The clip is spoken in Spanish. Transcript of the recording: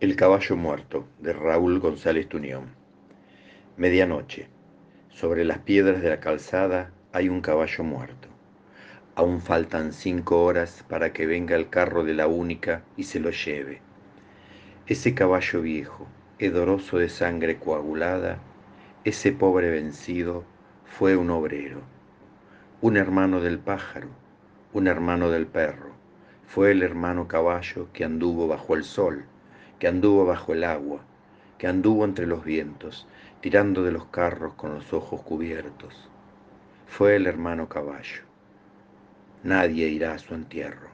El caballo muerto de Raúl González Tuñón. Medianoche. Sobre las piedras de la calzada hay un caballo muerto. Aún faltan cinco horas para que venga el carro de la única y se lo lleve. Ese caballo viejo, hedoroso de sangre coagulada, ese pobre vencido, fue un obrero, un hermano del pájaro, un hermano del perro, fue el hermano caballo que anduvo bajo el sol que anduvo bajo el agua, que anduvo entre los vientos, tirando de los carros con los ojos cubiertos. Fue el hermano caballo. Nadie irá a su entierro.